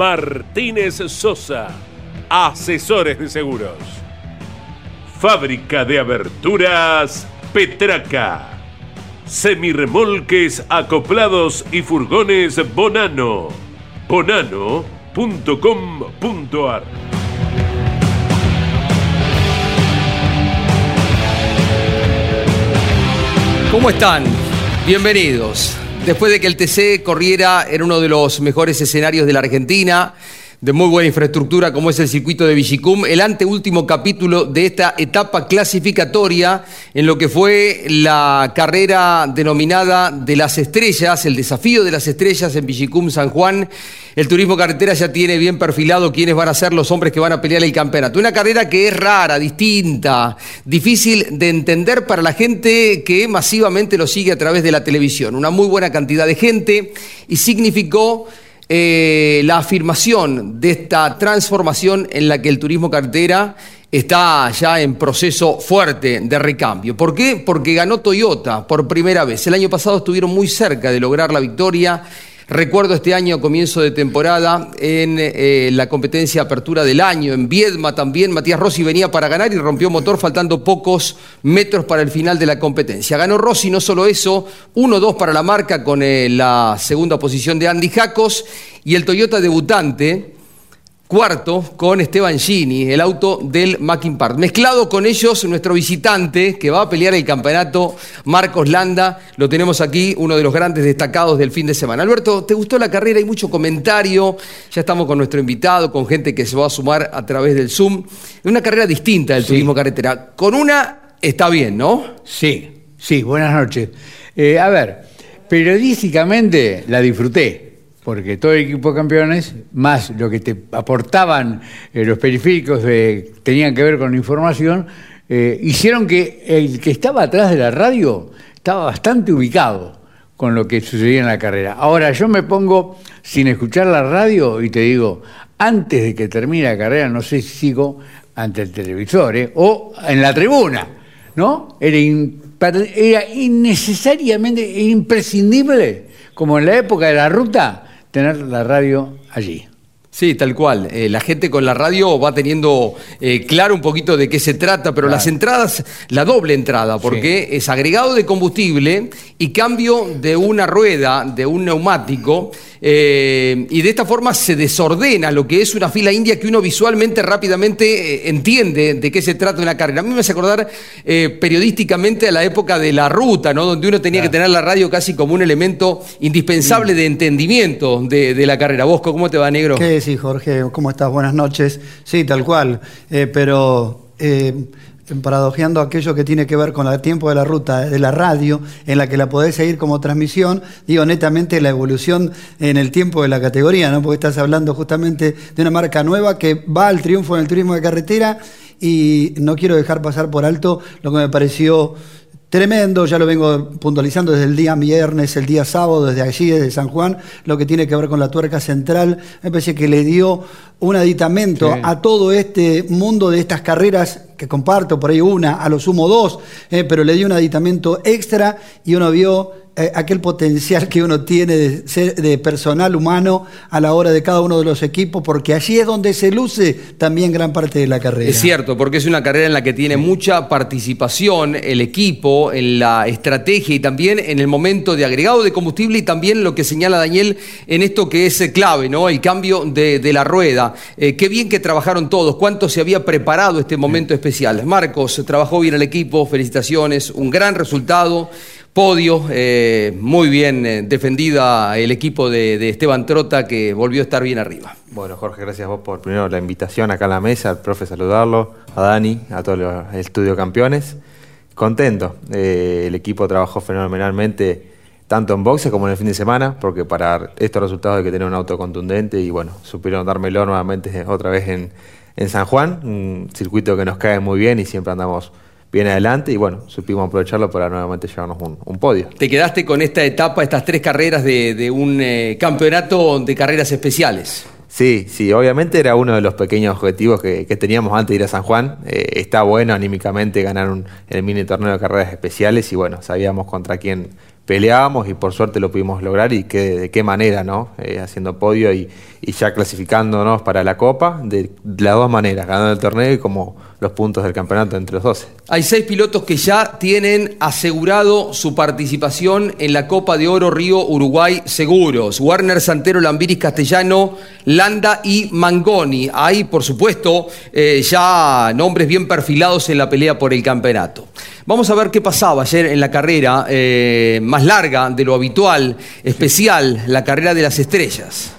Martínez Sosa, asesores de seguros. Fábrica de aberturas Petraca. Semirremolques acoplados y furgones Bonano. Bonano.com.ar ¿Cómo están? Bienvenidos. Después de que el TC corriera en uno de los mejores escenarios de la Argentina, de muy buena infraestructura como es el circuito de Villicum, el anteúltimo capítulo de esta etapa clasificatoria en lo que fue la carrera denominada de las estrellas, el desafío de las estrellas en Villicum San Juan. El turismo carretera ya tiene bien perfilado quiénes van a ser los hombres que van a pelear el campeonato. Una carrera que es rara, distinta, difícil de entender para la gente que masivamente lo sigue a través de la televisión. Una muy buena cantidad de gente y significó eh, la afirmación de esta transformación en la que el turismo carretera está ya en proceso fuerte de recambio. ¿Por qué? Porque ganó Toyota por primera vez. El año pasado estuvieron muy cerca de lograr la victoria Recuerdo este año, comienzo de temporada, en eh, la competencia apertura del año, en Viedma también, Matías Rossi venía para ganar y rompió motor faltando pocos metros para el final de la competencia. Ganó Rossi, no solo eso, 1-2 para la marca con eh, la segunda posición de Andy Jacos y el Toyota debutante, Cuarto, con Esteban Gini, el auto del Mackin Park. Mezclado con ellos, nuestro visitante que va a pelear el campeonato, Marcos Landa. Lo tenemos aquí, uno de los grandes destacados del fin de semana. Alberto, ¿te gustó la carrera? Hay mucho comentario. Ya estamos con nuestro invitado, con gente que se va a sumar a través del Zoom. Una carrera distinta del turismo carretera. Con una está bien, ¿no? Sí, sí, buenas noches. Eh, a ver, periodísticamente la disfruté porque todo el equipo de campeones, más lo que te aportaban eh, los periféricos de, tenían que ver con la información, eh, hicieron que el que estaba atrás de la radio estaba bastante ubicado con lo que sucedía en la carrera. Ahora yo me pongo sin escuchar la radio y te digo, antes de que termine la carrera, no sé si sigo ante el televisor ¿eh? o en la tribuna, ¿no? Era, era innecesariamente imprescindible, como en la época de la ruta, tener la radio allí. Sí, tal cual. Eh, la gente con la radio va teniendo eh, claro un poquito de qué se trata, pero las entradas, la doble entrada, porque es agregado de combustible y cambio de una rueda, de un neumático, eh, y de esta forma se desordena lo que es una fila india que uno visualmente rápidamente entiende de qué se trata una carrera. A mí me hace acordar periodísticamente a la época de la ruta, ¿no? donde uno tenía que tener la radio casi como un elemento indispensable de entendimiento de, la carrera. Bosco, ¿cómo te va, negro? Sí, Jorge? ¿Cómo estás? Buenas noches. Sí, tal cual. Eh, pero eh, paradojeando aquello que tiene que ver con el tiempo de la ruta de la radio, en la que la podés seguir como transmisión, digo netamente la evolución en el tiempo de la categoría, ¿no? Porque estás hablando justamente de una marca nueva que va al triunfo en el turismo de carretera y no quiero dejar pasar por alto lo que me pareció Tremendo, ya lo vengo puntualizando desde el día viernes, el día sábado, desde allí, desde San Juan, lo que tiene que ver con la tuerca central. Me parece que le dio un aditamento a todo este mundo de estas carreras que comparto, por ahí una, a lo sumo dos, eh, pero le dio un aditamento extra y uno vio eh, aquel potencial que uno tiene de, ser, de personal humano a la hora de cada uno de los equipos, porque allí es donde se luce también gran parte de la carrera. Es cierto, porque es una carrera en la que tiene mucha participación el equipo, en la estrategia y también en el momento de agregado de combustible y también lo que señala Daniel en esto que es clave, ¿no? El cambio de, la rueda. Eh, qué bien que trabajaron todos, cuánto se había preparado este momento especial. Marcos, trabajó bien el equipo, felicitaciones, un gran resultado podio, eh, muy bien eh, defendida el equipo de, Esteban Trota que volvió a estar bien arriba. Bueno, Jorge, gracias a vos por primero la invitación acá a la mesa, al profe saludarlo, a Dani, a todos los estudio campeones. Contento, eh, el equipo trabajó fenomenalmente tanto en boxe como en el fin de semana, porque para estos resultados hay que tener un auto contundente y bueno, supieron dármelo nuevamente otra vez en, en San Juan, un circuito que nos cae muy bien y siempre andamos bien adelante y bueno, supimos aprovecharlo para nuevamente llevarnos un, podio. Te quedaste con esta etapa, estas tres carreras de, un eh, campeonato de carreras especiales. Sí, sí, obviamente era uno de los pequeños objetivos que, teníamos antes de ir a San Juan. Eh, está bueno anímicamente ganar un, el mini torneo de carreras especiales y bueno, sabíamos contra quién peleábamos y por suerte lo pudimos lograr y que, de qué manera, ¿no? Eh, haciendo podio y, ya clasificándonos para la Copa de, las dos maneras, ganando el torneo y como los puntos del campeonato entre los 12. Hay seis pilotos que ya tienen asegurado su participación en la Copa de Oro Río Uruguay Seguros. Warner Santero, Lambiris Castellano, Landa y Mangoni. Hay, por supuesto, eh, ya nombres bien perfilados en la pelea por el campeonato. Vamos a ver qué pasaba ayer en la carrera eh, más larga de lo habitual, especial, la carrera de las estrellas.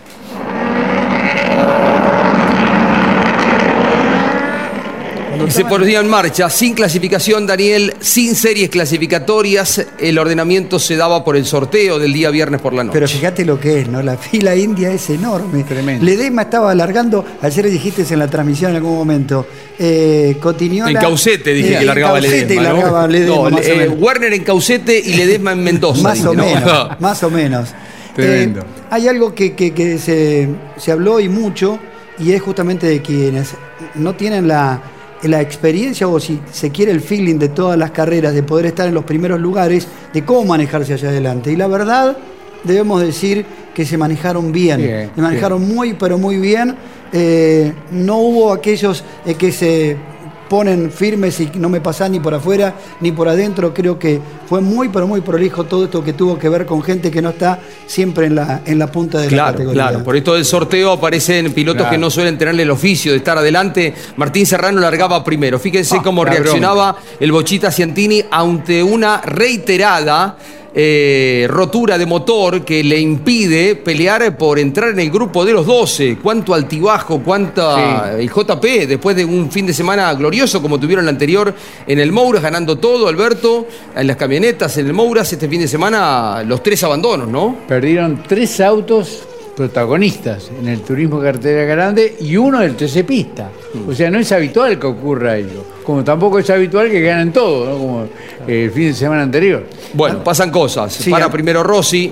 Y se ponía en marcha, sin clasificación, Daniel, sin series clasificatorias. El ordenamiento se daba por el sorteo del día viernes por la noche. Pero fíjate lo que es, ¿no? La fila india es enorme. Tremendo. Ledema estaba alargando, ayer dijiste en la transmisión en algún momento. Eh, En Caucete dije que largaba Ledesma. Largaba Ledesma, eh, Werner en Caucete y Ledesma en Mendoza. más, o menos, más o menos. Tremendo. Eh, hay algo que, que se, se habló y mucho, y es justamente de quienes no tienen la la experiencia o si se quiere el feeling de todas las carreras, de poder estar en los primeros lugares, de cómo manejarse hacia adelante. Y la verdad, debemos decir que se manejaron bien, se manejaron muy, pero muy bien. Eh, no hubo aquellos eh, que se ponen firmes y no me pasan ni por afuera ni por adentro. Creo que fue muy, pero muy prolijo todo esto que tuvo que ver con gente que no está siempre en la, en la punta de la categoría. Claro, por esto del sorteo aparecen pilotos que no suelen tener el oficio de estar adelante. Martín Serrano largaba primero. Fíjense ah, cómo reaccionaba el Bochita Ciantini ante una reiterada eh, rotura de motor que le impide pelear por entrar en el grupo de los 12. Cuánto altibajo, cuánta. El JP, después de un fin de semana glorioso como tuvieron el anterior en el Mouras, ganando todo, Alberto, en las camionetas, en el Mouras, este fin de semana, los tres abandonos, ¿no? Perdieron tres autos protagonistas en el turismo cartera grande y uno del TC Pista. Mm. O sea, no es habitual que ocurra ello. Como tampoco es habitual que ganen todo, ¿no? como el fin de semana anterior. Bueno, pasan cosas. Para primero Rossi,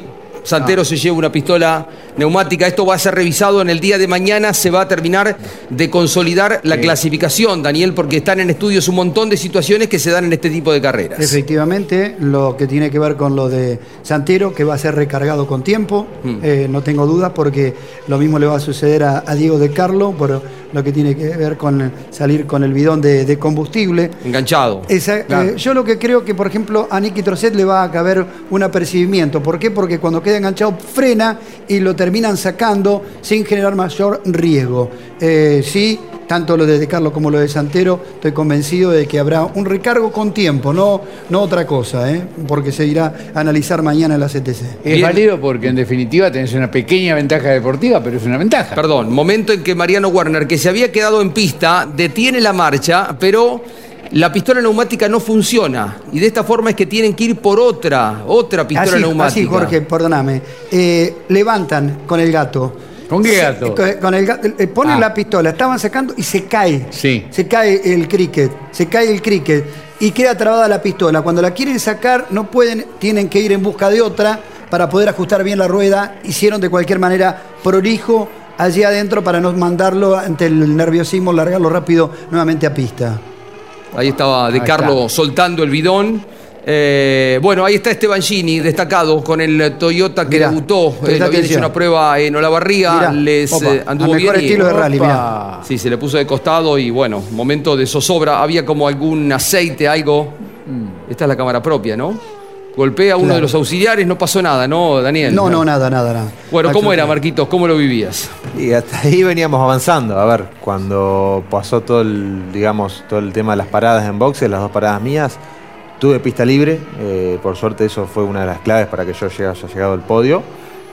Santero se lleva una pistola neumática. Esto va a ser revisado en el día de mañana. Se va a terminar de consolidar la clasificación, Daniel, porque están en estudios un montón de situaciones que se dan en este tipo de carreras. Efectivamente, lo que tiene que ver con lo de Santero, que va a ser recargado con tiempo, mm. eh, no tengo dudas, porque lo mismo le va a suceder a, Diego de Carlo, por lo que tiene que ver con salir con el bidón de, combustible. Enganchado. Eh, yo lo que creo que, por ejemplo, a Nicky Trocet le va a caber un apercibimiento. ¿Por qué? Porque cuando queda enganchado frena y lo terminan sacando sin generar mayor riesgo. Eh, sí, tanto lo de, Carlos como lo de Santero, estoy convencido de que habrá un recargo con tiempo, no, no otra cosa, ¿eh? porque se irá a analizar mañana en la CTC. Es válido porque en definitiva tenés una pequeña ventaja deportiva, pero es una ventaja. Perdón, momento en que Mariano Warner, que se había quedado en pista, detiene la marcha, pero la pistola neumática no funciona y de esta forma es que tienen que ir por otra, otra pistola así, neumática. así, Jorge, perdóname. Eh, levantan con el gato. ¿Con qué Se- gato? con- con el gato. eh, ponen Ah. la pistola, estaban sacando y se cae. Sí. Se cae el cricket, se cae el cricket y queda trabada la pistola. Cuando la quieren sacar, no pueden, tienen que ir en busca de otra para poder ajustar bien la rueda. Hicieron de cualquier manera prolijo allí adentro para no mandarlo ante el nerviosismo, largarlo rápido nuevamente a pista. Ahí estaba De Ahí Carlo soltando el bidón. Eh, bueno, ahí está Esteban Gini, destacado con el Toyota que Mirá, debutó. Eh, habían hecho una prueba en Olavarría, Mirá, les opa, eh, anduvo mejor bien. y- estilo de rally, mirá. Sí, se le puso de costado y bueno, momento de zozobra. Había como algún aceite, algo. Esta es la cámara propia, ¿no? Golpea a uno Claro. de los auxiliares, no pasó nada, ¿no, Daniel? No, no, nada, nada, nada. Bueno, ¿cómo era. Marquitos? ¿Cómo lo vivías? Y hasta ahí veníamos avanzando. A ver, cuando pasó todo el, digamos, todo el tema de las paradas en boxes, las dos paradas mías, tuve pista libre. eh, por suerte eso fue una de las claves para que yo haya llegado al podio.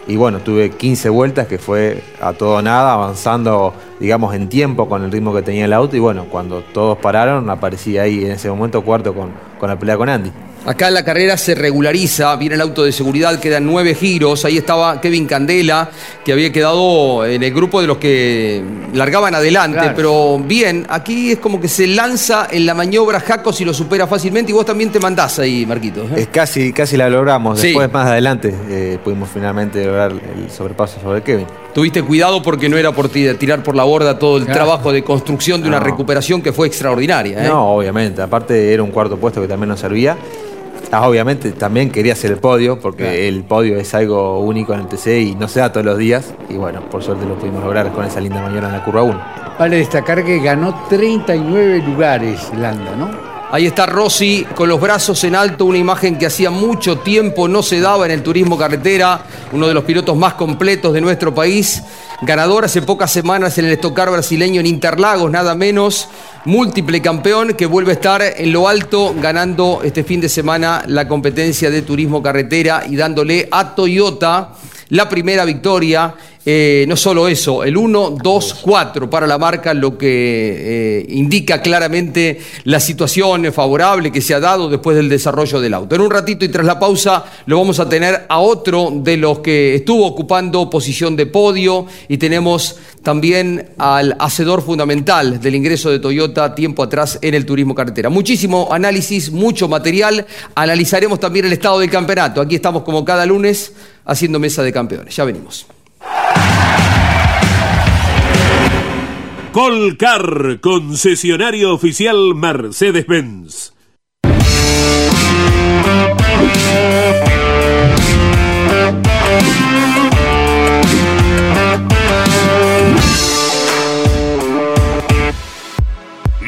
Y bueno, tuve 15 vueltas que fue a todo nada, avanzando, digamos, en tiempo con el ritmo que tenía el auto. Y bueno, cuando todos pararon, aparecí ahí en ese momento cuarto con, con la pelea con Andy. Acá la carrera se regulariza, viene el auto de seguridad, quedan nueve giros. Ahí estaba Kevin Candela, que había quedado en el grupo de los que largaban adelante. Claro. Pero bien, aquí es como que se lanza en la maniobra Jacos y lo supera fácilmente. Y vos también te mandás ahí, Marquitos. ¿eh? Es casi, casi la logramos. Sí. Después, más adelante, eh, pudimos finalmente lograr el sobrepaso sobre Kevin. Tuviste cuidado porque no era por ti- tirar por la borda todo el Claro. trabajo de construcción de una recuperación que fue extraordinaria. ¿eh? No, obviamente. Aparte era un cuarto puesto que también nos servía. Ah, obviamente también quería hacer el podio, porque Claro. el podio es algo único en el TC y no se da todos los días. Y bueno, por suerte lo pudimos lograr con esa linda mañana en la curva 1. Vale destacar que ganó 39 lugares Landa, ¿no? Ahí está Rossi con los brazos en alto, una imagen que hacía mucho tiempo no se daba en el turismo carretera, uno de los pilotos más completos de nuestro país, ganador hace pocas semanas en el estocar brasileño en Interlagos, nada menos, múltiple campeón que vuelve a estar en lo alto ganando este fin de semana la competencia de turismo carretera y dándole a Toyota la primera victoria. Eh, no solo eso, el 1, 2, 4 para la marca, lo que eh, indica claramente la situación favorable que se ha dado después del desarrollo del auto. En un ratito y tras la pausa lo vamos a tener a otro de los que estuvo ocupando posición de podio y tenemos también al hacedor fundamental del ingreso de Toyota tiempo atrás en el turismo carretera. Muchísimo análisis, mucho material. Analizaremos también el estado del campeonato. Aquí estamos como cada lunes haciendo mesa de campeones. Ya venimos. Colcar, concesionario oficial Mercedes-Benz.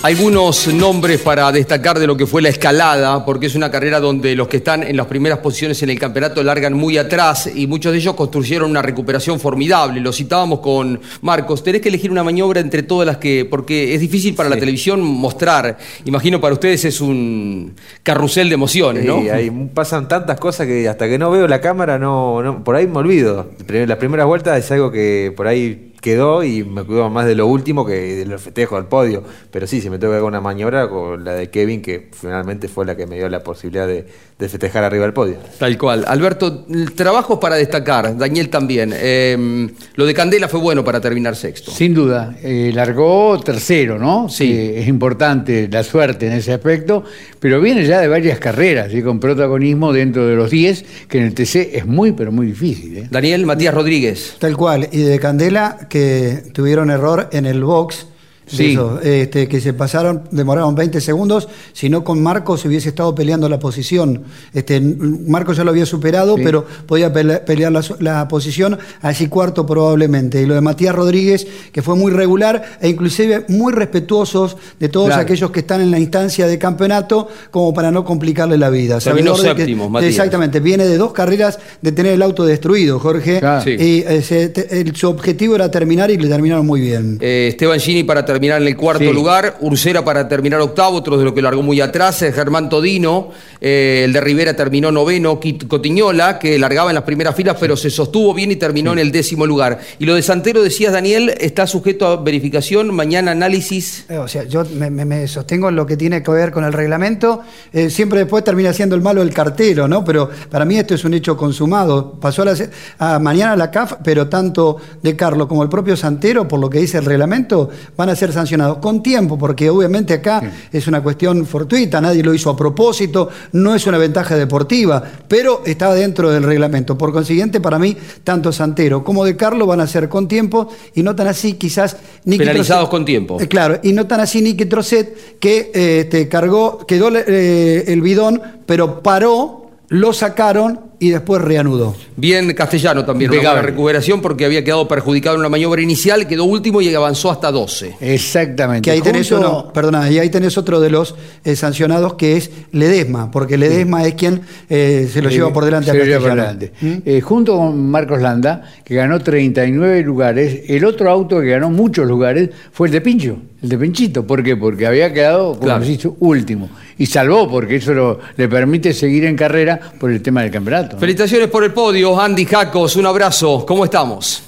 Algunos nombres para destacar de lo que fue la escalada, porque es una carrera donde los que están en las primeras posiciones en el campeonato largan muy atrás y muchos de ellos construyeron una recuperación formidable. Lo citábamos con Marcos. Tenés que elegir una maniobra entre todas las que, porque es difícil para la televisión mostrar. Imagino para ustedes es un carrusel de emociones, ¿no? Sí, ahí pasan tantas cosas que hasta que no veo la cámara, no, no por ahí me olvido. Las primeras vueltas es algo que por ahí quedó y me cuido más de lo último que de los festejos al podio. Pero sí, si me tengo que hacer una maniobra con la de Kevin, que finalmente fue la que me dio la posibilidad de, de festejar arriba del podio. Tal cual. Alberto, trabajos para destacar, Daniel también. Eh, lo de Candela fue bueno para terminar sexto. Sin duda, eh, largó tercero, ¿no? Sí. Eh, es importante la suerte en ese aspecto, pero viene ya de varias carreras y con protagonismo dentro de los 10, que en el TC es muy, pero muy difícil. ¿eh? Daniel Matías Rodríguez. Tal cual. Y de Candela, que tuvieron error en el box. De Sí. eso, este, que se pasaron, demoraron 20 segundos, si no con Marcos hubiese estado peleando la posición. Este, Marcos ya lo había superado, Sí. pero podía pele- pelear la, la posición, así cuarto probablemente. Y lo de Matías Rodríguez, que fue muy regular e inclusive muy respetuosos de todos Claro. aquellos que están en la instancia de campeonato, como para no complicarle la vida. Terminó de que- séptimo, Matías. Exactamente, viene de dos carreras de tener el auto destruido, Jorge. Claro. Y eh, el- su objetivo era terminar y le terminaron muy bien. Eh, Esteban Gini para terminar en el cuarto Sí. lugar, Ursera para terminar octavo, otro de lo que largó muy atrás, eh, Germán Todino, eh, el de Rivera terminó noveno, Cotiñola, que largaba en las primeras filas, pero se sostuvo bien y terminó en el décimo lugar. Y lo de Santero, decías Daniel, está sujeto a verificación, mañana análisis. Eh, O sea, yo me, sostengo en lo que tiene que ver con el reglamento. Eh, siempre después termina siendo el malo el cartero, ¿no? Pero para mí esto es un hecho consumado. Pasó a, la a mañana la CAF, pero tanto De Carlos como el propio Santero, por lo que dice el reglamento, van a ser sancionados con tiempo, porque obviamente acá es una cuestión fortuita, nadie lo hizo a propósito, no es una ventaja deportiva, pero estaba dentro del reglamento. Por consiguiente, para mí, tanto Santero como De Carlos van a ser con tiempo y no tan así, quizás. Nicky Penalizados Trocet- con tiempo. Eh, Claro, y no tan así Nicky Trocet, que eh, este, cargó, quedó eh, el bidón, pero paró, lo sacaron y después reanudó. Bien castellano también, una Impecable. buena recuperación porque había quedado perjudicado en una maniobra inicial, quedó último y avanzó hasta 12. Exactamente. Que ahí tenés Junto- uno, perdona, y ahí tenés otro de los eh, sancionados que es Ledesma, porque Ledesma es quien eh, se lo lleva por delante a Se lleva por Castellano. delante. Eh, junto con Marcos Landa, que ganó 39 lugares, el otro auto que ganó muchos lugares fue el de Pincho, el de Pinchito. ¿Por qué? Porque había quedado, como Claro. dicho, último. Y salvó, porque eso lo- le permite seguir en carrera por el tema del campeonato. ¿no? Felicitaciones por el podio, Andy Jacos, un abrazo, ¿cómo estamos?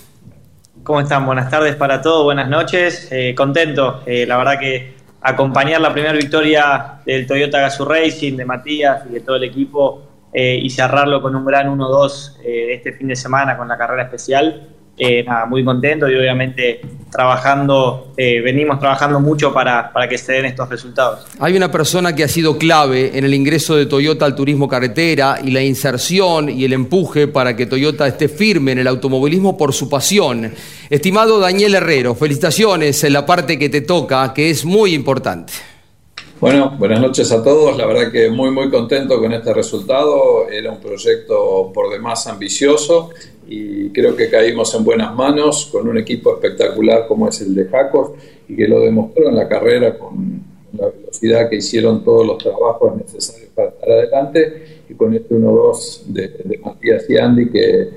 ¿Cómo están? Buenas tardes para todos, buenas noches. Eh, contento, eh, la verdad que acompañar la primera victoria del Toyota Gazoo Racing, de Matías y de todo el equipo eh, y cerrarlo con un gran 1-2 eh, este fin de semana con la carrera especial. Eh, nada, muy contento y obviamente trabajando, eh, venimos trabajando mucho para, para que se den estos resultados. Hay una persona que ha sido clave en el ingreso de Toyota al turismo carretera y la inserción y el empuje para que Toyota esté firme en el automovilismo por su pasión. Estimado Daniel Herrero, felicitaciones en la parte que te toca, que es muy importante. Bueno, buenas noches a todos. La verdad que muy, muy contento con este resultado. Era un proyecto por demás ambicioso y creo que caímos en buenas manos con un equipo espectacular como es el de Jacos y que lo demostró en la carrera con la velocidad que hicieron todos los trabajos necesarios para estar adelante y con este 1-2 de, de Matías y Andy que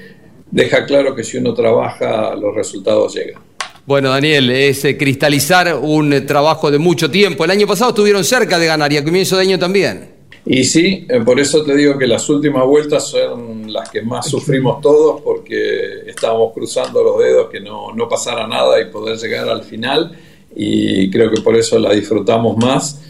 deja claro que si uno trabaja los resultados llegan. Bueno, Daniel, es eh, cristalizar un eh, trabajo de mucho tiempo. El año pasado estuvieron cerca de ganar y a comienzo de año también. Y sí, eh, por eso te digo que las últimas vueltas son las que más sufrimos todos porque estábamos cruzando los dedos que no, no pasara nada y poder llegar al final y creo que por eso la disfrutamos más,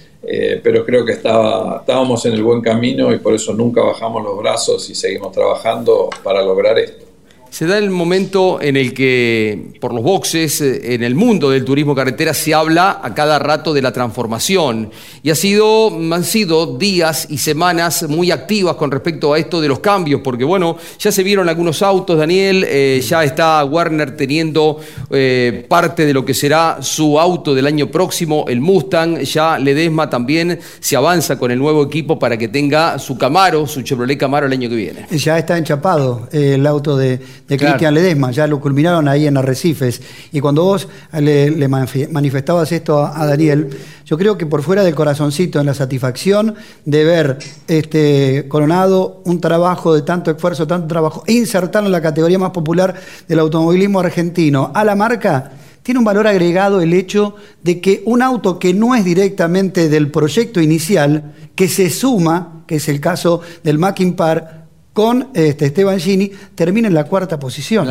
pero creo que estaba, estábamos en el buen camino y por eso nunca bajamos los brazos y seguimos trabajando para lograr esto. Se da el momento en el que por los boxes, eh, en el mundo del turismo carretera, se habla a cada rato de la transformación. Y ha sido, han sido días y semanas muy activas con respecto a esto de los cambios, porque bueno, ya se vieron algunos autos, Daniel, eh, ya está Werner teniendo eh, parte de lo que será su auto del año próximo, el Mustang, ya Ledesma también se avanza con el nuevo equipo para que tenga su Camaro, su Chevrolet Camaro el año que viene. Ya está enchapado el auto de, de Cristian Ledesma, ya lo culminaron ahí en Arrecifes. Y cuando vos le, manifestabas esto a, Daniel, yo creo que por fuera del corazoncito, en la satisfacción de ver este, coronado un trabajo de tanto esfuerzo, tanto trabajo, e insertarlo en la categoría más popular del automovilismo argentino a la marca, tiene un valor agregado el hecho de que un auto que no es directamente del proyecto inicial, que se suma, que es el caso del Mackin Par, con este, Esteban Gini, termina en la cuarta posición.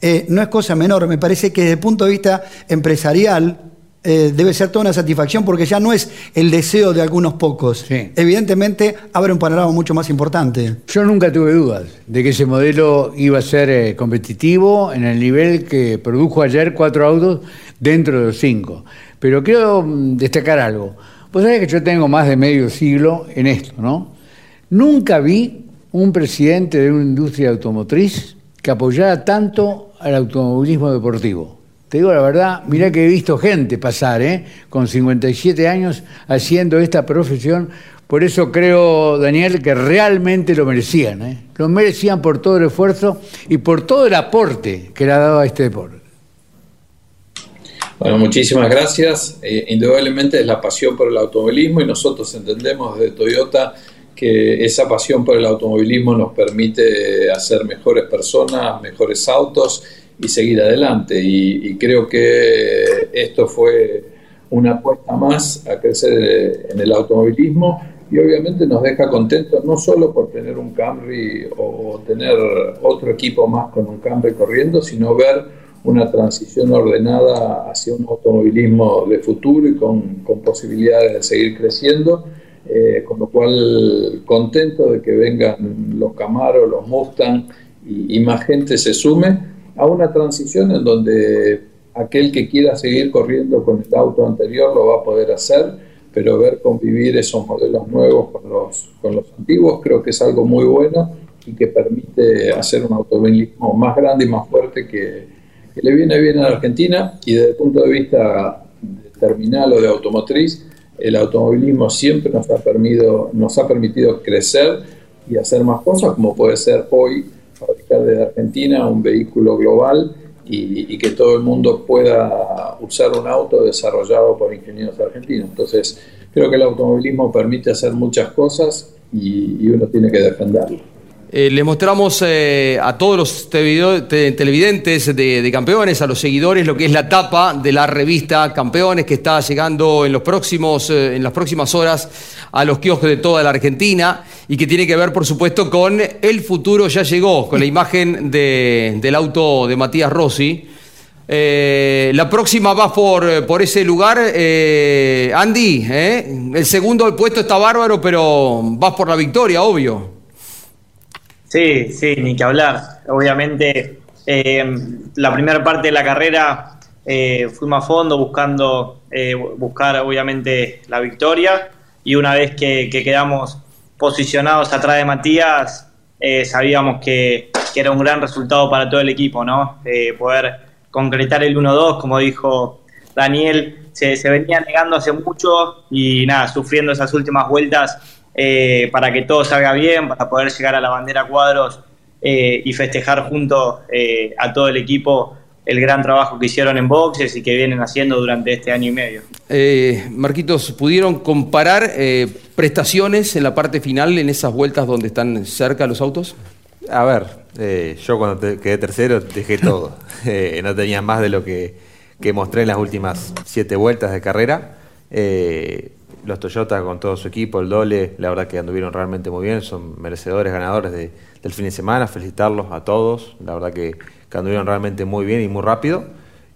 Eh, no es cosa menor, me parece que desde el punto de vista empresarial eh, debe ser toda una satisfacción porque ya no es el deseo de algunos pocos. Evidentemente abre un panorama mucho más importante. Yo nunca tuve dudas de que ese modelo iba a ser eh, competitivo en el nivel que produjo ayer cuatro autos dentro de los cinco. Pero quiero mm, destacar algo. Vos sabés que yo tengo más de medio siglo en esto, ¿no? Nunca vi un presidente de una industria automotriz que apoyara tanto al automovilismo deportivo. Te digo la verdad, mirá que he visto gente pasar, ¿eh? con 57 años, haciendo esta profesión. Por eso creo, Daniel, que realmente lo merecían. ¿eh? Lo merecían por todo el esfuerzo y por todo el aporte que le ha dado a este deporte. Bueno, muchísimas gracias. Eh, indudablemente es la pasión por el automovilismo y nosotros entendemos de Toyota que esa pasión por el automovilismo nos permite hacer mejores personas, mejores autos y seguir adelante. Y, creo que esto fue una apuesta más a crecer en el automovilismo y obviamente nos deja contentos no solo por tener un Camry o tener otro equipo más con un Camry corriendo, sino ver una transición ordenada hacia un automovilismo de futuro y con, con posibilidades de seguir creciendo eh, con lo cual contento de que vengan los Camaros, los Mustang y, más gente se sume a una transición en donde aquel que quiera seguir corriendo con el auto anterior lo va a poder hacer, pero ver convivir esos modelos nuevos con los, con los antiguos creo que es algo muy bueno y que permite hacer un automovilismo más grande y más fuerte que, le viene bien a la Argentina y desde el punto de vista terminal o de automotriz, el automovilismo siempre nos ha, permitido, nos ha permitido crecer y hacer más cosas, como puede ser hoy fabricar desde Argentina un vehículo global y, que todo el mundo pueda usar un auto desarrollado por ingenieros argentinos. Entonces, creo que el automovilismo permite hacer muchas cosas y, y uno tiene que defenderlo. Eh, le mostramos eh, a todos los televidentes de, campeones, a los seguidores, lo que es la tapa de la revista Campeones que está llegando en, los próximos, eh, en las próximas horas a los kioscos de toda la Argentina y que tiene que ver, por supuesto, con el futuro ya llegó, con la imagen del auto de Matías Rossi. la próxima va por, por ese lugar, Andy. El segundo puesto está bárbaro, pero vas por la victoria, obvio. Sí, sí, ni que hablar. Obviamente, eh, la primera parte de la carrera eh, fuimos a fondo buscando eh, buscar, obviamente, la victoria. Y una vez que, quedamos posicionados atrás de Matías, eh, sabíamos que, era un gran resultado para todo el equipo, ¿no? poder concretar el 1-2, como dijo Daniel, se, se venía negando hace mucho y nada, sufriendo esas últimas vueltas eh, para que todo salga bien, para poder llegar a la bandera cuadros eh, y festejar junto eh, a todo el equipo el gran trabajo que hicieron en boxes y que vienen haciendo durante este año y medio. Marquitos, ¿pudieron comparar prestaciones en la parte final en esas vueltas donde están cerca los autos? A ver, yo cuando quedé tercero dejé todo. no tenía más de lo que, que, mostré en las últimas siete vueltas de carrera los Toyota con todo su equipo, el Dole, la verdad que anduvieron realmente muy bien, son merecedores, ganadores del fin de semana, felicitarlos a todos, la verdad que, anduvieron realmente muy bien y muy rápido.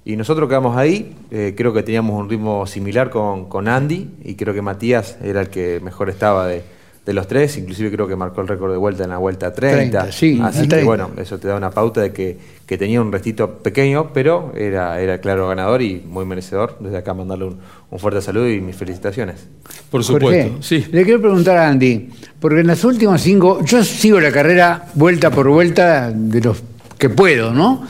Y nosotros quedamos ahí, eh, creo que teníamos un ritmo similar con, con, Andy y creo que Matías era el que mejor estaba de, de los tres, inclusive creo que marcó el récord de vuelta en la vuelta 30. 30, sí, Así que 30. bueno, eso te da una pauta de que, que tenía un restito pequeño, pero era, era claro ganador y muy merecedor. Desde acá mandarle un, un fuerte saludo y mis felicitaciones. Por Jorge, Le quiero preguntar a Andy, porque en las últimas cinco, yo sigo la carrera vuelta por vuelta de los que puedo, ¿no?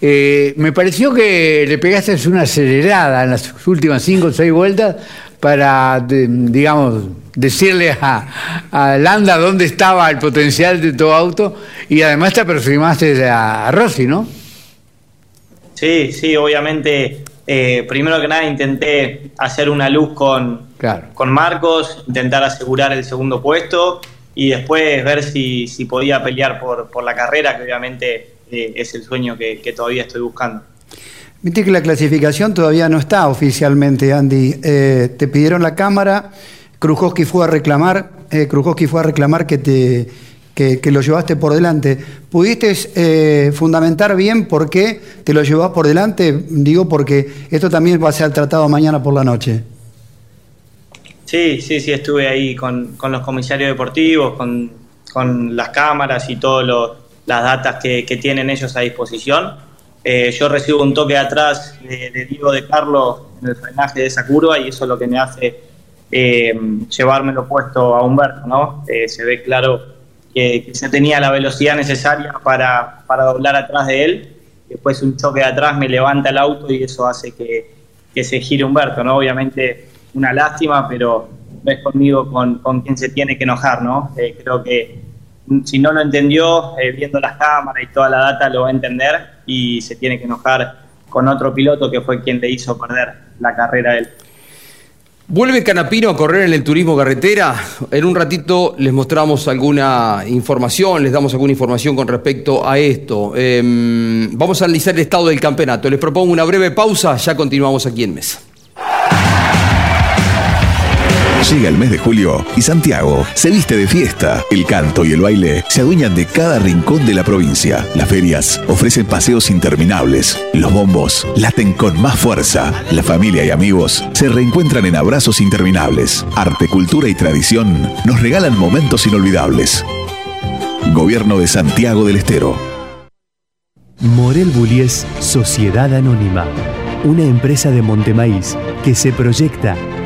Eh, me pareció que le pegaste una acelerada en las últimas cinco o seis vueltas para, digamos, decirle a, a Landa dónde estaba el potencial de tu auto y además te aproximaste a, a Rossi, ¿no? Sí, sí, obviamente, eh, primero que nada intenté hacer una luz con, Claro. con Marcos, intentar asegurar el segundo puesto y después ver si, si podía pelear por, por la carrera, que obviamente eh, es el sueño que, que todavía estoy buscando. Viste que la clasificación todavía no está oficialmente, Andy. Eh, te pidieron la cámara, Krujowski fue a reclamar, eh, fue a reclamar que te que, que lo llevaste por delante. ¿Pudiste eh, fundamentar bien por qué te lo llevas por delante? Digo porque esto también va a ser tratado mañana por la noche. Sí, sí, sí, estuve ahí con, con los comisarios deportivos, con, con las cámaras y todas las datas que, que tienen ellos a disposición. Eh, yo recibo un toque de atrás de, de Diego de Carlos en el frenaje de esa curva y eso es lo que me hace eh, llevármelo puesto a Humberto, ¿no? Eh, se ve claro que, que tenía la velocidad necesaria para, para doblar atrás de él. Después un choque de atrás me levanta el auto y eso hace que, que se gire Humberto, ¿no? Obviamente una lástima, pero no es conmigo con, con quien se tiene que enojar, ¿no? Eh, creo que si no lo entendió, viendo las cámaras y toda la data lo va a entender y se tiene que enojar con otro piloto que fue quien le hizo perder la carrera a él. ¿Vuelve Canapino a correr en el turismo carretera? En un ratito les mostramos alguna información, les damos alguna información con respecto a esto. Em, vamos a analizar el estado del campeonato. Les propongo una breve pausa, ya continuamos aquí en Mesa. Llega el mes de julio y Santiago se viste de fiesta. El canto y el baile se adueñan de cada rincón de la provincia. Las ferias ofrecen paseos interminables. Los bombos laten con más fuerza. La familia y amigos se reencuentran en abrazos interminables. Arte, cultura y tradición nos regalan momentos inolvidables. Gobierno de Santiago del Estero. Morel Bullies Sociedad Anónima, una empresa de Montemaíz que se proyecta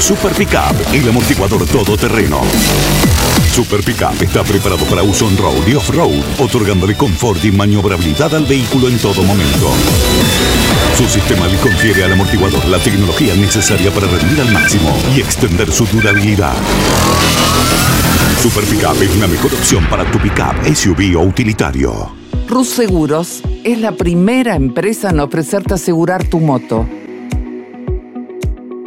Super Pickup, el amortiguador todoterreno. Super Pickup está preparado para uso on-road y off-road, otorgándole confort y maniobrabilidad al vehículo en todo momento. Su sistema le confiere al amortiguador la tecnología necesaria para rendir al máximo y extender su durabilidad. Super Pickup es la mejor opción para tu pickup, SUV o utilitario. Rus Seguros es la primera empresa en ofrecerte asegurar tu moto.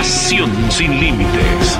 Pasión sin límites.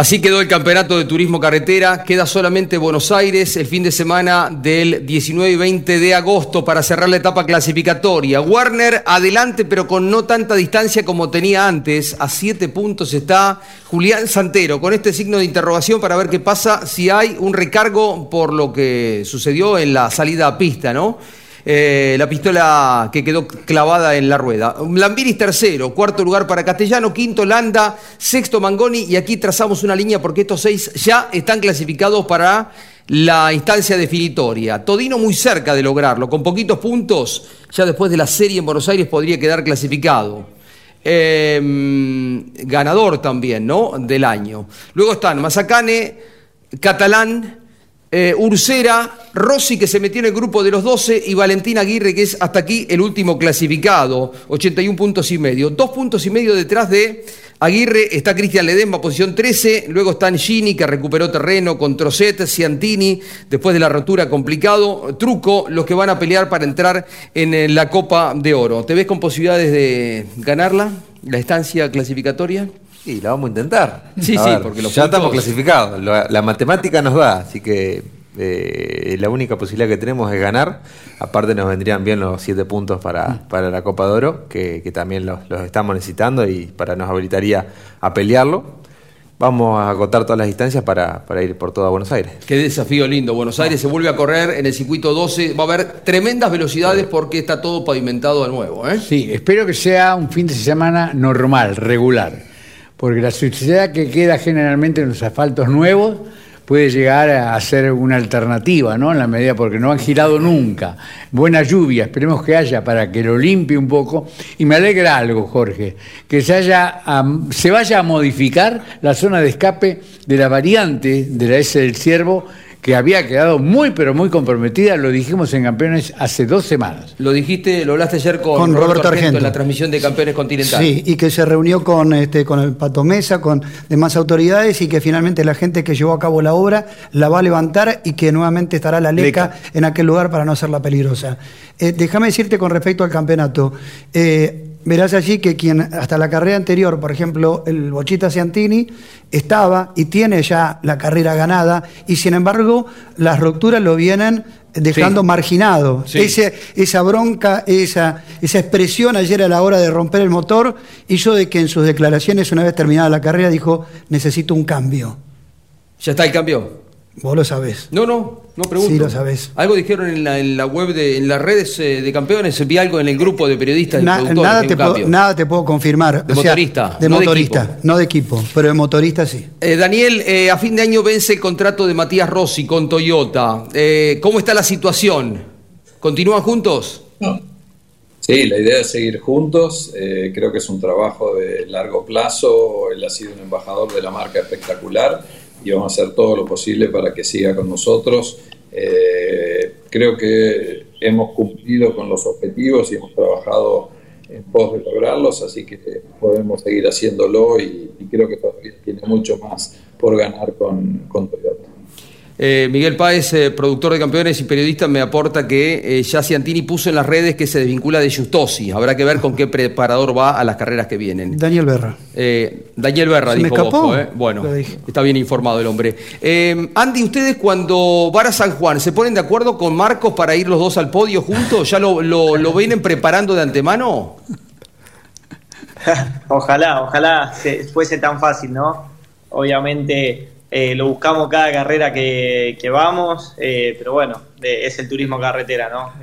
Así quedó el campeonato de turismo carretera. Queda solamente Buenos Aires el fin de semana del 19 y 20 de agosto para cerrar la etapa clasificatoria. Warner adelante, pero con no tanta distancia como tenía antes. A siete puntos está Julián Santero, con este signo de interrogación para ver qué pasa si hay un recargo por lo que sucedió en la salida a pista, ¿no? Eh, la pistola que quedó clavada en la rueda. Lambiris tercero, cuarto lugar para Castellano, quinto Landa, sexto Mangoni y aquí trazamos una línea porque estos seis ya están clasificados para la instancia definitoria. Todino muy cerca de lograrlo, con poquitos puntos, ya después de la serie en Buenos Aires podría quedar clasificado. Em, ganador también, ¿no? Del año. Luego están Mazacane, Catalán, eh, Ursera, Rossi que se metió en el grupo de los 12 y Valentín Aguirre que es hasta aquí el último clasificado, 81 puntos y medio. Dos puntos y medio detrás de Aguirre está Cristian Ledesma, posición 13, luego están Gini que recuperó terreno con Trocet, Ciantini, después de la rotura complicado, Truco, los que van a pelear para entrar en la Copa de Oro. ¿Te ves con posibilidades de ganarla, la estancia clasificatoria? Sí, la vamos a intentar. Sí, sí, porque ya estamos clasificados. La, matemática nos da, así que eh, la única posibilidad que tenemos es ganar. Aparte nos vendrían bien los siete puntos para, para la Copa de Oro, que, también los, estamos necesitando y para nos habilitaría a pelearlo. Vamos a agotar todas las distancias para, para, ir por toda Buenos Aires. Qué desafío lindo. Buenos Aires se vuelve a correr en el circuito 12. Va a haber tremendas velocidades porque está todo pavimentado de nuevo. ¿eh? Sí, espero que sea un fin de semana normal, regular porque la suciedad que queda generalmente en los asfaltos nuevos puede llegar a ser una alternativa, ¿no? En la medida porque no han girado nunca. Buena lluvia, esperemos que haya para que lo limpie un poco. Y me alegra algo, Jorge, que se, se vaya a modificar la zona de escape de la variante de la S del Ciervo que había quedado muy, pero muy comprometida, lo dijimos en Campeones hace dos semanas. Lo dijiste, lo hablaste ayer con, Roberto, Argento, en la transmisión de Campeones Continentales. Sí, y que se reunió con, este, con el Pato Mesa, con demás autoridades y que finalmente la gente que llevó a cabo la obra la va a levantar y que nuevamente estará la leca, en aquel lugar para no hacerla peligrosa. Eh, déjame decirte con respecto al campeonato. Eh, verás allí que quien hasta la carrera anterior, por ejemplo, el Bochita Ciantini, estaba y tiene ya la carrera ganada y sin embargo las rupturas lo vienen dejando marginado. esa bronca, esa, esa expresión ayer a la hora de romper el motor hizo de que en sus declaraciones una vez terminada la carrera dijo necesito un cambio. ¿Ya está el cambio? Vos lo sabés. No, no, no pregunto. Sí, lo sabés. Algo dijeron en la, en la web, de, en las redes eh, de campeones, vi algo en el grupo de periodistas y productores. Nada te, puedo, nada te puedo confirmar. De motorista. de motorista, no de equipo, pero de motorista sí. Eh, Daniel, eh, a fin de año vence el contrato de Matías Rossi con Toyota. ¿Cómo está la situación? ¿Continúan juntos? Sí, la idea es seguir juntos. creo que es un trabajo de largo plazo. Él ha sido un embajador de la marca espectacular y vamos a hacer todo lo posible para que siga con nosotros. Eh, creo que hemos cumplido con los objetivos y hemos trabajado en pos de lograrlos, así que podemos seguir haciéndolo y, creo que todavía tiene mucho más por ganar con, con Toyota. Eh, Miguel Páez, eh, productor de campeones y periodista, me aporta que eh, ya Ciantini puso en las redes que se desvincula de Justosi. Habrá que ver con qué preparador va a las carreras que vienen. Daniel Berra. Daniel Berra, dijo me Bueno, está bien informado el hombre. Andy, ¿ustedes cuando van a San Juan se ponen de acuerdo con Marcos para ir los dos al podio juntos? ¿Ya lo, lo vienen preparando de antemano? ojalá, ojalá fuese tan fácil, ¿no? Obviamente eh, lo buscamos cada carrera que, vamos, eh, pero bueno, es el turismo carretera, ¿no?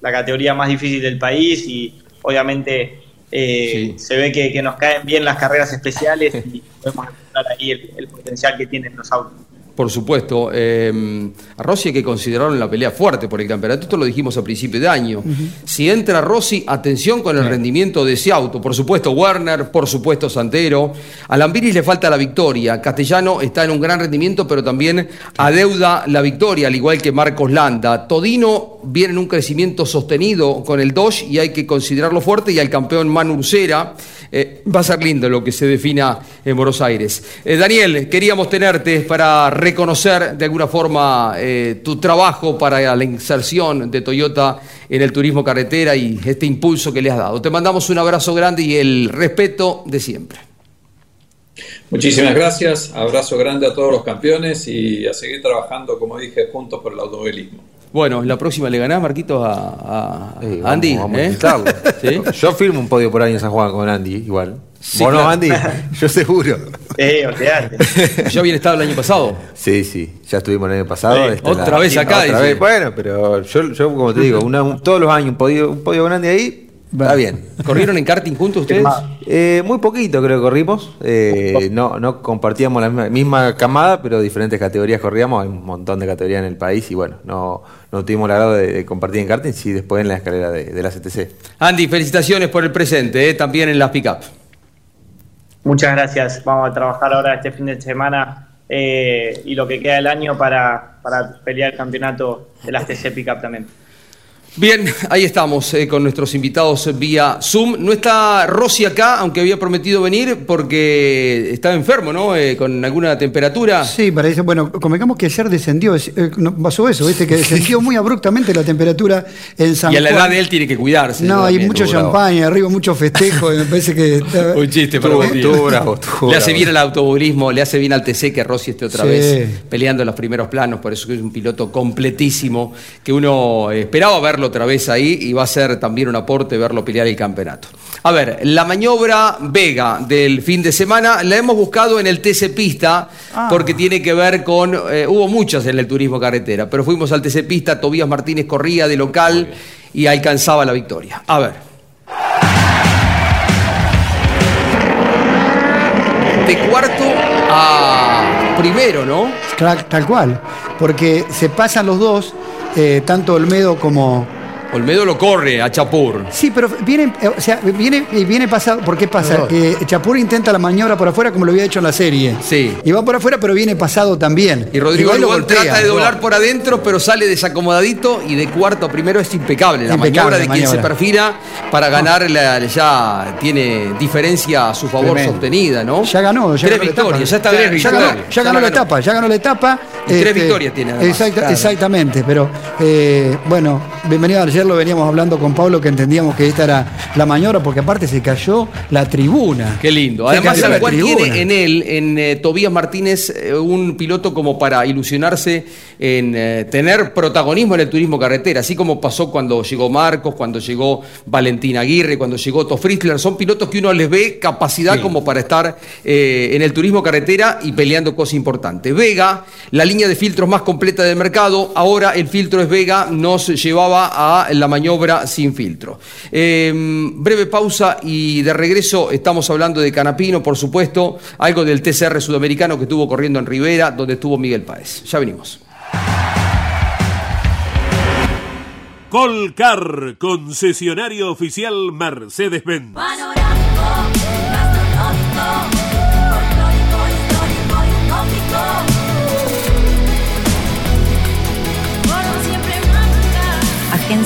la categoría más difícil del país y obviamente eh, se ve que, nos caen bien las carreras especiales y podemos encontrar ahí el potencial que tienen los autos. Por supuesto. Eh, a Rossi hay que considerarlo en la pelea fuerte por el campeonato. Esto lo dijimos a principio de año. Si entra Rossi, atención con el rendimiento de ese auto. Por supuesto, Werner, por supuesto, Santero. A Lambiris le falta la victoria. Castellano está en un gran rendimiento, pero también adeuda la victoria, al igual que Marcos Landa. Todino viene en un crecimiento sostenido con el Dodge y hay que considerarlo fuerte. Y al campeón Manu Ursera. Eh, va a ser lindo lo que se defina en Buenos Aires. Eh, Daniel, queríamos tenerte para reconocer de alguna forma eh, tu trabajo para la inserción de Toyota en el turismo carretera y este impulso que le has dado. Te mandamos un abrazo grande y el respeto de siempre. Muchísimas gracias, abrazo grande a todos los campeones y a seguir trabajando, como dije, juntos por el automovilismo. Bueno, la próxima le ganás, Marquitos, a, a- Sí, a Andy. vamos a ¿eh? ¿Sí? Yo firmo un podio por año en San Juan con Andy, igual. Sí, ¿Vos no. Andy? Yo seguro. Eh, olvidate. ¿Ya habían estado el año pasado? Sí, sí, ya estuvimos el año pasado. Sí. Otra vez acá, Otra vez. Bueno, pero yo, yo como te digo, una- un- todos los años un podio, un podio con Andy ahí, está bien. ¿Corrieron en karting juntos ustedes? Eh, muy poquito creo que corrimos. Eh, no, no compartíamos la misma, misma camada, pero diferentes categorías corríamos. Hay un montón de categorías en el país y bueno, no, no tuvimos el agrado de, de compartir en karting, sí después en la escalera de, de la CTC. Andy, felicitaciones por el presente, ¿eh? también en las pick-up. Muchas gracias. Vamos a trabajar ahora este fin de semana eh, y lo que queda del año para, para pelear el campeonato de las TC Pickup también. Bien, ahí estamos eh, con nuestros invitados vía Zoom. No está Rosy acá, aunque había prometido venir porque estaba enfermo, ¿no? Eh, con alguna temperatura. Sí, parece, bueno, convengamos que ayer descendió, es- eh, no, pasó eso, ¿viste? Que descendió muy abruptamente la temperatura en San y a la Juan. edad de él tiene que cuidarse. No, hay mucho champaña, arriba mucho festejo, y me parece que... está- Un chiste, estuvo Le hace bien al automovilismo, le hace bien al TC que Rossi esté otra Sí. vez peleando en los primeros planos, por eso que es un piloto completísimo, que uno esperaba verlo otra vez ahí y va a ser también un aporte verlo pelear el campeonato. A ver, la maniobra Vega del fin de semana la hemos buscado en el TC Pista porque tiene que ver con, eh, hubo muchas en el turismo carretera, pero fuimos al TC Pista, Tobías Martínez corría de local y alcanzaba la victoria. A ver. de cuarto a primero, ¿no? Tal, tal cual, porque se pasan los dos, eh, tanto Olmedo como... Olmedo lo corre a Chapur. Sí, pero viene, eh, o sea, viene, eh, viene pasado, ¿por qué pasa? No. Que Chapur intenta la maniobra por afuera como lo había hecho en la serie. Sí. Y va por afuera, pero viene pasado también. Y Rodrigo Igual lo golpea, trata de ¿no? doblar por adentro, pero sale desacomodadito y de cuarto a primero es impecable. La Impecable maniobra de la quien se perfila para ganar la- ya tiene diferencia a su favor Tremendo. sostenida, ¿no? Ya ganó, ya Tres ganó la victorias, etapa. ya está Tres ya victorias. ganó, Ya ganó la etapa, ya ganó la etapa. este, Y tres victorias tiene, además. exacta- Claro. Exactamente, pero eh, bueno, bienvenido ayer lo veníamos hablando con Pablo que entendíamos que esta era la maniobra porque aparte se cayó la tribuna. Qué lindo. Se Además, la tiene en él, en eh, Tobías Martínez, eh, un piloto como para ilusionarse en eh, tener protagonismo en el turismo carretera, así como pasó cuando llegó Marcos, cuando llegó Valentín Aguirre, cuando llegó Otto Fritzler. Son pilotos que uno les ve capacidad como para estar eh, en el turismo carretera y peleando cosas importantes. Vega, la línea de filtros más completa del mercado, ahora el filtro es Vega, nos llevaba a la maniobra sin filtro. Eh, breve pausa y de regreso estamos hablando de Canapino, por supuesto, algo del TCR sudamericano que estuvo corriendo en Rivera, donde estuvo Miguel Páez. Ya venimos. Colcar, concesionario oficial Mercedes-Benz.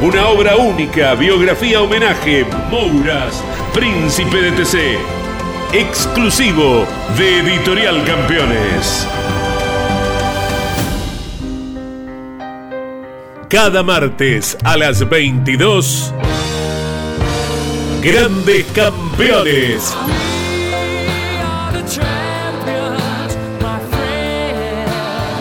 Una obra única, biografía homenaje, Mouras, Príncipe de TC. Exclusivo de Editorial Campeones. Cada martes a las 22. Grandes Campeones.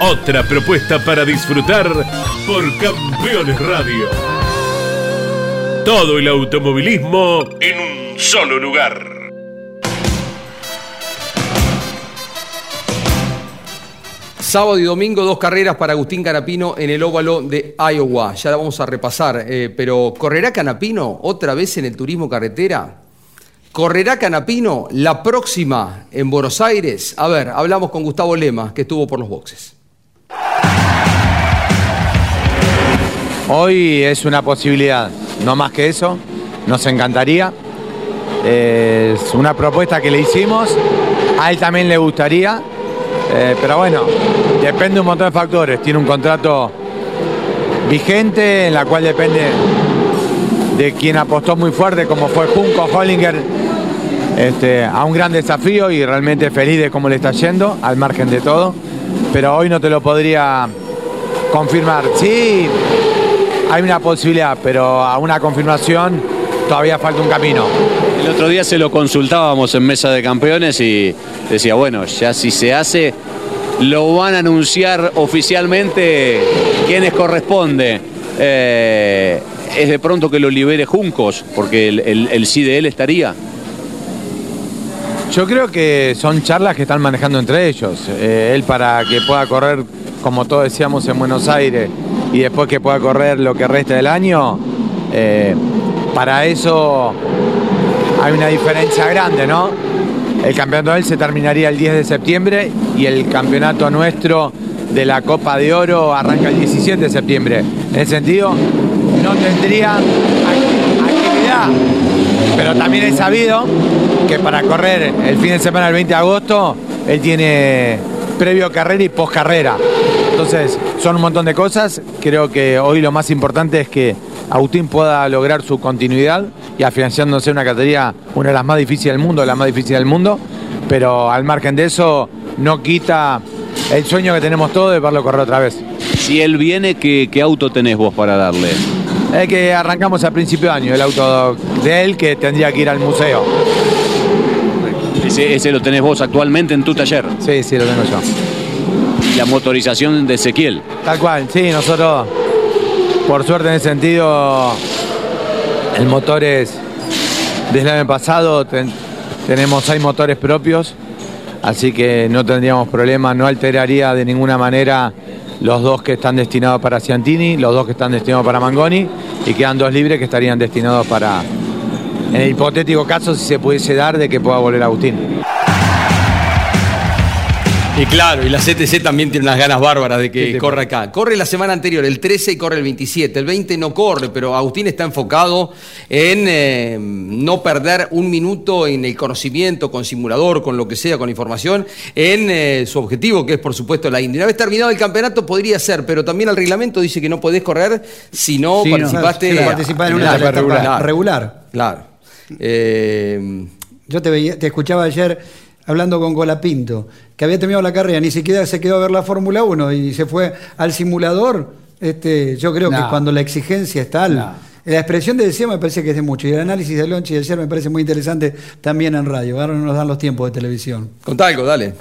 Otra propuesta para disfrutar por Campeones Radio. Todo el automovilismo en un solo lugar. Sábado y domingo, dos carreras para Agustín Canapino en el óvalo de Iowa. Ya la vamos a repasar. eh, pero, ¿correrá Canapino otra vez en el turismo carretera? ¿Correrá Canapino la próxima en Buenos Aires? A ver, hablamos con Gustavo Lema, que estuvo por los boxes. Hoy es una posibilidad, no más que eso, nos encantaría. Es una propuesta que le hicimos, a él también le gustaría, eh, pero bueno, depende de un montón de factores. Tiene un contrato vigente en la cual depende de quien apostó muy fuerte, como fue Junco Hollinger, este, a un gran desafío y realmente feliz de cómo le está yendo, al margen de todo. Pero hoy no te lo podría confirmar. Sí, hay una posibilidad, pero a una confirmación todavía falta un camino. El otro día se lo consultábamos en Mesa de Campeones y decía, bueno, ya si se hace, lo van a anunciar oficialmente quienes corresponde. Eh, es de pronto que lo libere Juncos, porque el, el, sí de él estaría. Yo creo que son charlas que están manejando entre ellos. Eh, él para que pueda correr, como todos decíamos, en Buenos Aires y después que pueda correr lo que resta del año, eh, para eso hay una diferencia grande, ¿no? El campeonato de él se terminaría el 10 de septiembre y el campeonato nuestro de la Copa de Oro arranca el 17 de septiembre. En ese sentido, no tendría actividad. Pero también he sabido que para correr el fin de semana del 20 de agosto, él tiene previo carrera y post carrera. Entonces, son un montón de cosas. Creo que hoy lo más importante es que Agustín pueda lograr su continuidad y afianzándose en una categoría, una de las más difíciles del mundo, la más difícil del mundo. Pero al margen de eso, no quita el sueño que tenemos todos de verlo correr otra vez. Si él viene, ¿qué, qué auto tenés vos para darle? Es que arrancamos a principio de año, el auto de él que tendría que ir al museo. Ese, ese lo tenés vos actualmente en tu taller. Sí, sí, lo tengo yo. Y la motorización de Ezequiel. Tal cual, sí, nosotros, por suerte en ese sentido, el motor es, desde el año pasado ten- tenemos seis motores propios, así que no tendríamos problema, no alteraría de ninguna manera los dos que están destinados para Ciantini, los dos que están destinados para Mangoni, y quedan dos libres que estarían destinados para, en el hipotético caso, si se pudiese dar de que pueda volver Agustín. Y claro, y la CTC también tiene unas ganas bárbaras de que corra acá. Corre la semana anterior, el 13 y corre el 27. El 20 no corre, pero Agustín está enfocado en eh, no perder un minuto en el conocimiento, con simulador, con lo que sea, con información, en eh, su objetivo, que es por supuesto la Indy. Una vez terminado el campeonato podría ser, pero también el reglamento dice que no podés correr si no Sí, no. participaste en una etapa Claro. regular. Claro. Eh, Yo te, veía, te escuchaba ayer hablando con Colapinto, que había terminado la carrera, ni siquiera se quedó a ver la Fórmula 1 y se fue al simulador. Este, yo creo que cuando la exigencia es tal, la expresión de deseo me parece que es de mucho. Y el análisis de Lonchi de ayer me parece muy interesante también en radio. Ahora no nos dan los tiempos de televisión. Contá algo, dale.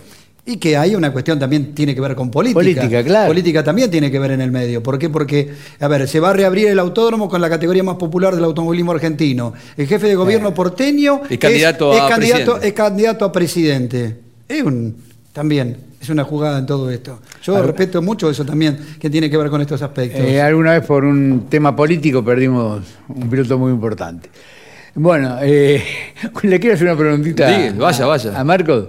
Y que hay una cuestión también tiene que ver con política. Política, claro. Política también tiene que ver en el medio. ¿Por qué? Porque, a ver, se va a reabrir el autódromo con la categoría más popular del automovilismo argentino. El jefe de gobierno porteño Es candidato es, a candidato, presidente. es candidato a presidente. Es un, también, es una jugada en todo esto. Yo Ahora- respeto mucho eso también, que tiene que ver con estos aspectos. Eh, alguna vez por un tema político perdimos un piloto muy importante. Bueno, eh, le quiero hacer una preguntita Diga, vaya, a, vaya. a Marcos.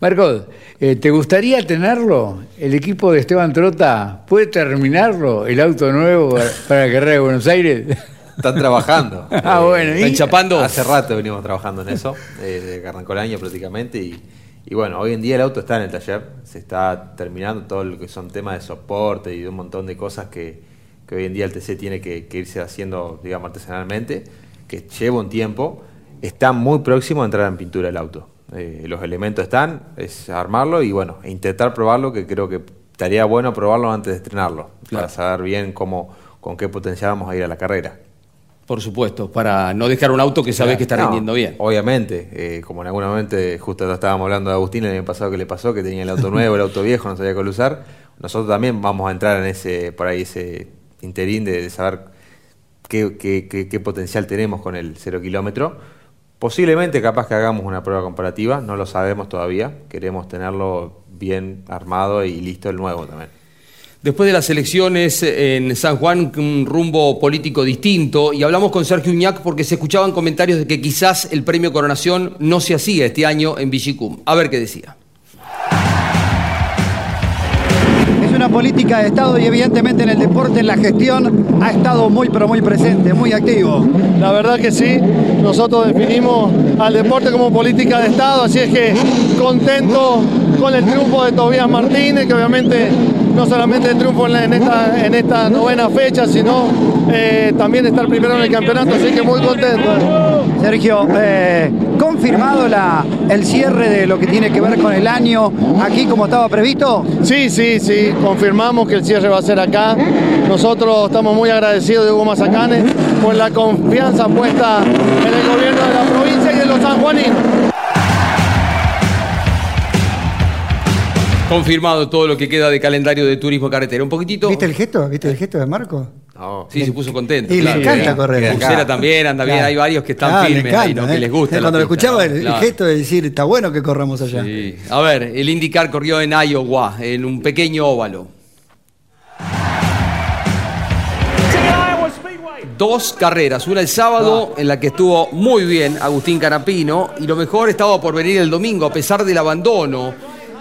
Marcos, eh, ¿te gustaría tenerlo? ¿El equipo de Esteban Trota puede terminarlo, el auto nuevo para- la carrera de Buenos Aires? Están trabajando. Ah, bueno, ¿y? ¿Están chapando? Hace rato venimos trabajando en eso, eh, desde que arrancó el año prácticamente. Y, y bueno, hoy en día el auto está en el taller, se está terminando todo lo que son temas de soporte y de un montón de cosas que, que hoy en día el TC tiene que, que irse haciendo, digamos, artesanalmente, que lleva un tiempo. Está muy próximo a entrar en pintura el auto. Eh, los elementos están, es armarlo y bueno, intentar probarlo, que creo que estaría bueno probarlo antes de estrenarlo, para saber bien cómo, con qué potencial vamos a ir a la carrera. Por supuesto, para no dejar un auto que sabés que está No, rindiendo bien. Obviamente, eh, como en algún momento, eh, justo estábamos hablando de Agustín el año pasado que le pasó, que tenía el auto nuevo, el auto viejo, no sabía cuál usar. Nosotros también vamos a entrar en ese, por ahí, ese interín de, de saber qué, qué- qué- qué potencial tenemos con el cero kilómetro. Posiblemente capaz que hagamos una prueba comparativa, no lo sabemos todavía, queremos tenerlo bien armado y listo el nuevo también. Después de las elecciones en San Juan, un rumbo político distinto, y hablamos con Sergio Uñac porque se escuchaban comentarios de que quizás el premio Coronación no se hacía este año en Vigicum. A ver qué decía. Política de Estado y evidentemente en el deporte, en la gestión, ha estado muy pero muy presente, muy activo. La verdad que sí, nosotros definimos al deporte como política de Estado, así es que contento con el triunfo de Tobías Martínez, que obviamente no solamente el triunfo en esta, en esta novena fecha, sino eh, también estar primero en el campeonato, así que muy contento. Sergio, eh, ¿confirmado la, el cierre de lo que tiene que ver con el año aquí como estaba previsto? Sí, sí, sí, confirmamos que el cierre va a ser acá. Nosotros estamos muy agradecidos de Hugo Mazacane por la confianza puesta en el gobierno de la provincia y en los sanjuaninos. Confirmado todo lo que queda de calendario de turismo carretera. Un poquitito. ¿Viste el gesto? ¿Viste el gesto de Marco? No. Sí, se puso contento. Y le encanta correr. Pulsera también, anda bien. Claro. Hay varios que están Claro, le firmes ahí, ¿no? encanta, que ¿eh? les gusta. Cuando lo escuchaba, el, Claro. gesto de decir, está bueno que corramos allá. Sí. A ver, el IndyCar corrió en Iowa, en un pequeño óvalo. Dos carreras, una el sábado en la que estuvo muy bien Agustín Canapino y lo mejor estaba por venir el domingo a pesar del abandono.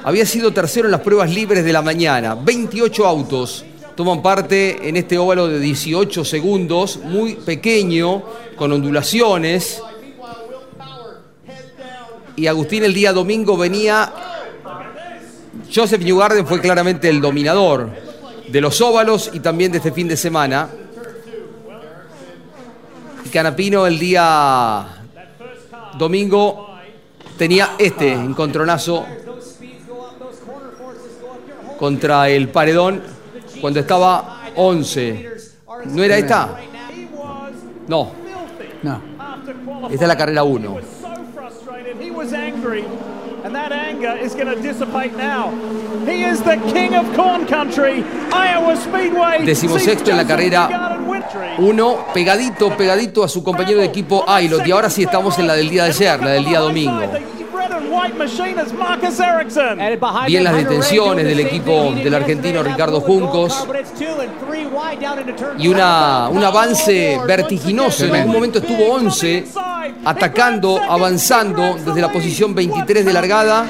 Había sido tercero en las pruebas libres de la mañana. 28 autos toman parte en este óvalo de 18 segundos, muy pequeño, con ondulaciones. Y Agustín el día domingo venía Joseph Newgarden fue claramente el dominador de los óvalos y también de este fin de semana. Canapino el día domingo tenía este encontronazo contra el paredón cuando estaba 11. ¿No era esta? No. No. Esta es la carrera 1. He was angry, and that anger is going to dissipate now. He is the king of corn country, Iowa Speedway. Decimosexto en la carrera 1, pegadito, pegadito a su compañero de equipo Ailot. Y ahora sí estamos en la del día de ayer, la del día domingo. Bien las detenciones del equipo del argentino Ricardo Juncos y una, un avance vertiginoso. En algún momento estuvo 11 atacando, avanzando desde la posición 23 de largada.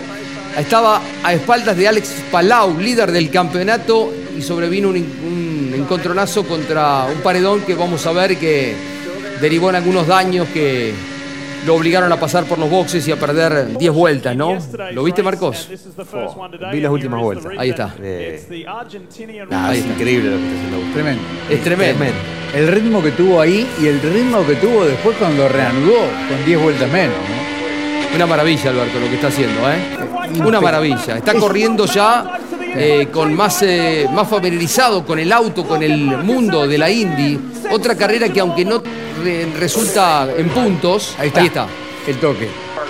Estaba a espaldas de Alex Palau, líder del campeonato, y sobrevino un, un encontronazo contra un paredón que vamos a ver que derivó en algunos daños que lo obligaron a pasar por los boxes y a perder 10 vueltas, ¿no? ¿Lo viste, Marcos? Vi las últimas vueltas. Ahí está. Eh, Ah, es increíble lo que está haciendo. Tremendo. Es tremendo. El ritmo que tuvo ahí y el ritmo que tuvo después cuando reanudó con 10 vueltas menos. ¿no? Una maravilla, Alberto, lo que está haciendo, ¿eh? Una maravilla. Está corriendo ya eh, con más, eh, más familiarizado con el auto, con el mundo de la Indy. Otra carrera que aunque no re- resulta en puntos, ahí está. El toque.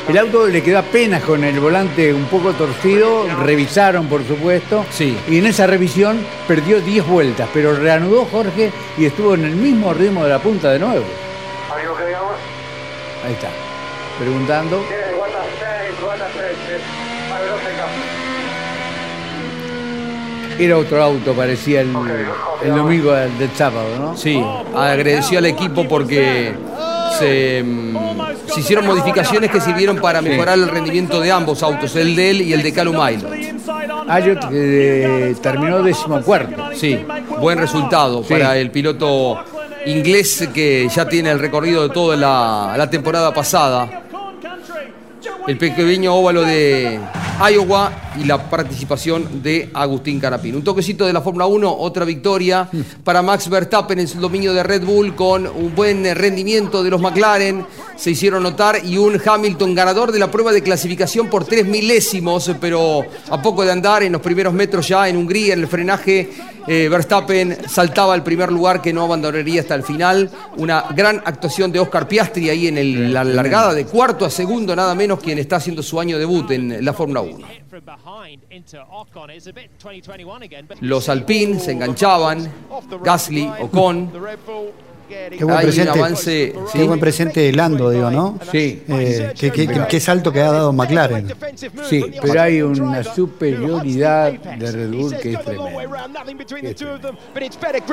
El auto le quedó apenas con el volante un poco torcido, revisaron por supuesto, sí. y en esa revisión perdió 10 vueltas, pero reanudó Jorge y estuvo en el mismo ritmo de la punta de nuevo. Ahí está, preguntando. Era otro auto, parecía el, el domingo del, del sábado, ¿no? Sí, agradeció al equipo porque se, mm, se hicieron modificaciones que sirvieron para mejorar el rendimiento de ambos autos, el de él y el de Calum Aylot. Ayot eh, terminó decimocuarto. Sí, buen resultado Sí. para el piloto inglés que ya tiene el recorrido de toda la, la temporada pasada. El pequeño óvalo de Iowa y la participación de Agustín Canapino. Un toquecito de la Fórmula 1, otra victoria para Max Verstappen en su dominio de Red Bull con un buen rendimiento de los McLaren. Se hicieron notar y un Hamilton ganador de la prueba de clasificación por tres milésimos, pero a poco de andar en los primeros metros ya en Hungría, en el frenaje, eh, Verstappen saltaba al primer lugar que no abandonaría hasta el final. Una gran actuación de Oscar Piastri ahí en el- la largada de cuarto a segundo, nada menos quien está haciendo su año debut en la Fórmula 1. Los Alpine se enganchaban, Gasly, Ocon, Qué buen, Hay presente, avance, qué ¿sí? buen presente de Lando, digo, ¿no? Sí. Eh, qué, qué- qué- qué salto que ha dado McLaren. Sí, pero hay una superioridad de Red Bull que es tremenda.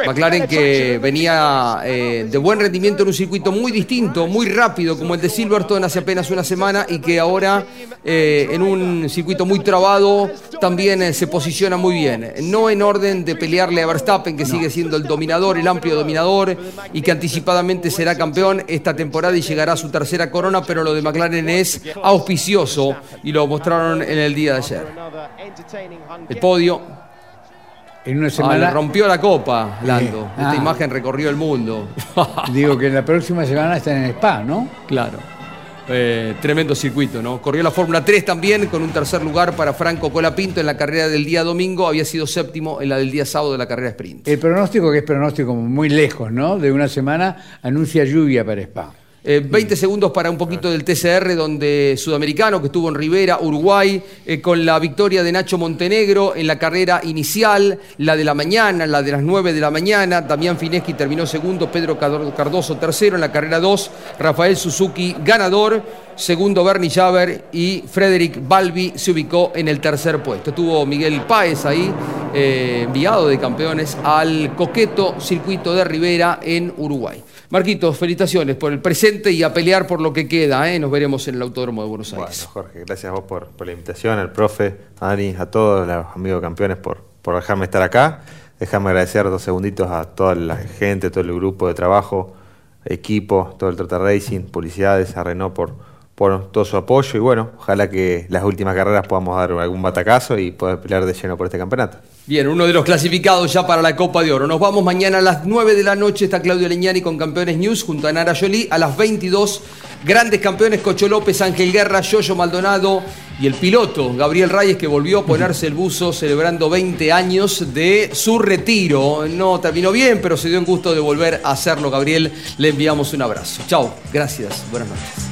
McLaren que venía eh, de buen rendimiento en un circuito muy distinto, muy rápido, como el de Silverstone hace apenas una semana, y que ahora eh, en un circuito muy trabado también eh, se posiciona muy bien. No en orden de pelearle a Verstappen, que sigue siendo el dominador, el amplio dominador, y que anticipadamente será campeón esta temporada y llegará a su tercera corona, pero lo de McLaren es auspicioso y lo mostraron en el día de ayer. El podio. En una Ah, semana. le rompió la copa, Lando. Ah. Esta imagen recorrió el mundo. Digo que la próxima semana están en Spa, ¿no? Claro. Eh, tremendo circuito, ¿no? Corrió la Fórmula 3 también con un tercer lugar para Franco Colapinto en la carrera del día domingo. Había sido séptimo en la del día sábado de la carrera sprint. El pronóstico, que es pronóstico muy lejos, ¿no? De una semana, anuncia lluvia para Spa. Eh, 20 segundos para un poquito del TCR, donde Sudamericano, que estuvo en Rivera, Uruguay, eh, con la victoria de Nacho Montenegro en la carrera inicial, la de la mañana, la de las 9 de la mañana. Damián Fineschi terminó segundo, Pedro Cardoso tercero en la carrera 2, Rafael Suzuki ganador, segundo Bernie Javer y Frederick Balbi se ubicó en el tercer puesto. Estuvo Miguel Páez ahí, eh, enviado de campeones al coqueto circuito de Rivera en Uruguay. Marquitos, felicitaciones por el presente y a pelear por lo que queda. ¿eh? Nos veremos en el Autódromo de Buenos Aires. Bueno, Jorge, gracias a vos por, por la invitación, al profe, a Dani, a todos los amigos campeones por, por dejarme estar acá. Déjame agradecer dos segunditos a toda la gente, todo el grupo de trabajo, equipo, todo el Trota Racing, publicidades, a Renault por, por todo su apoyo y bueno, ojalá que las últimas carreras podamos dar algún batacazo y poder pelear de lleno por este campeonato. Bien, uno de los clasificados ya para la Copa de Oro. Nos vamos mañana a las 9 de la noche. Está Claudio Leñani con Campeones News junto a Nara Jolie. A las 22, grandes campeones Cocho López, Ángel Guerra, Yoyo Maldonado y el piloto Gabriel Reyes que volvió a ponerse el buzo celebrando 20 años de su retiro. No terminó bien, pero se dio un gusto de volver a hacerlo, Gabriel. Le enviamos un abrazo. Chao, gracias, buenas noches.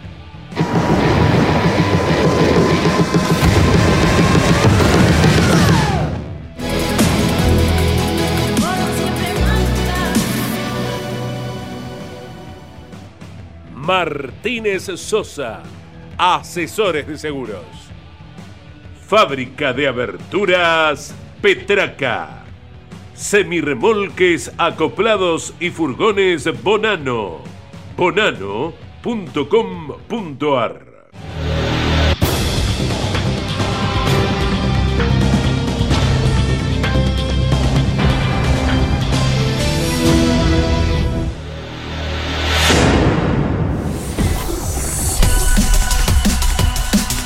Martínez Sosa, asesores de seguros. Fábrica de aberturas Petraca. Semirremolques acoplados y furgones Bonano. Bonano.com.ar